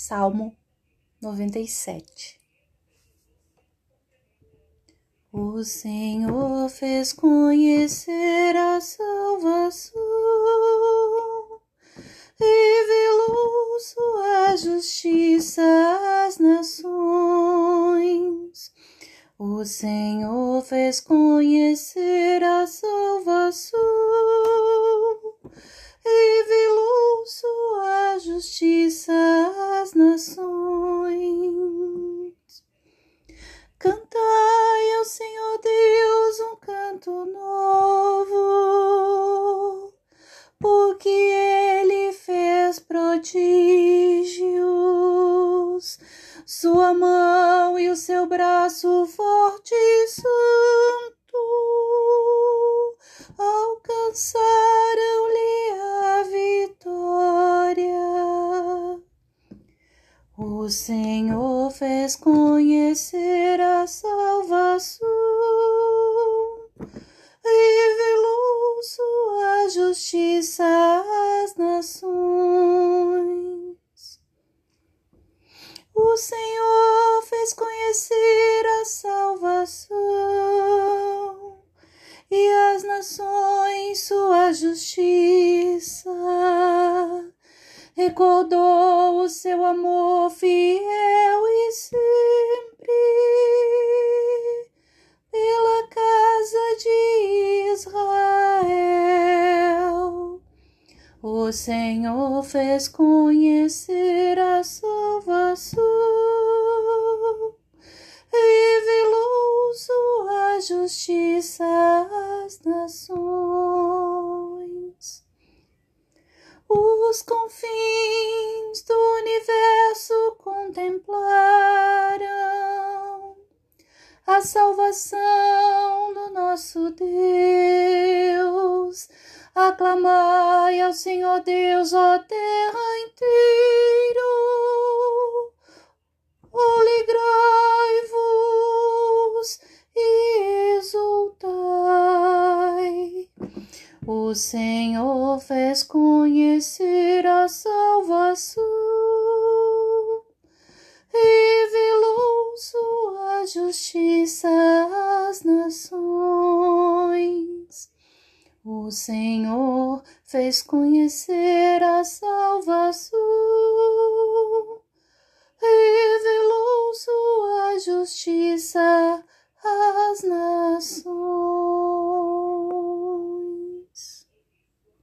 Salmo 97 O Senhor fez conhecer a salvação, revelou sua justiça às nações. O Senhor fez conhecer a salvação, Cantai ao Senhor Deus um canto novo, porque Ele fez prodígios. Sua mão e o seu braço forte e santo alcançaram-lhe O Senhor fez conhecer a salvação, revelou sua justiça às nações. O Senhor fez conhecer a salvação e as nações sua justiça. Recordou o seu amor fiel e sempre pela casa de Israel. O Senhor fez conhecer a salvação, revelou sua justiça às nações. Os confins do universo contemplaram a salvação do nosso Deus. Aclamai ao Senhor Deus, ó terra inteira. O Senhor fez conhecer a salvação, revelou sua justiça às nações. O Senhor fez conhecer a salvação,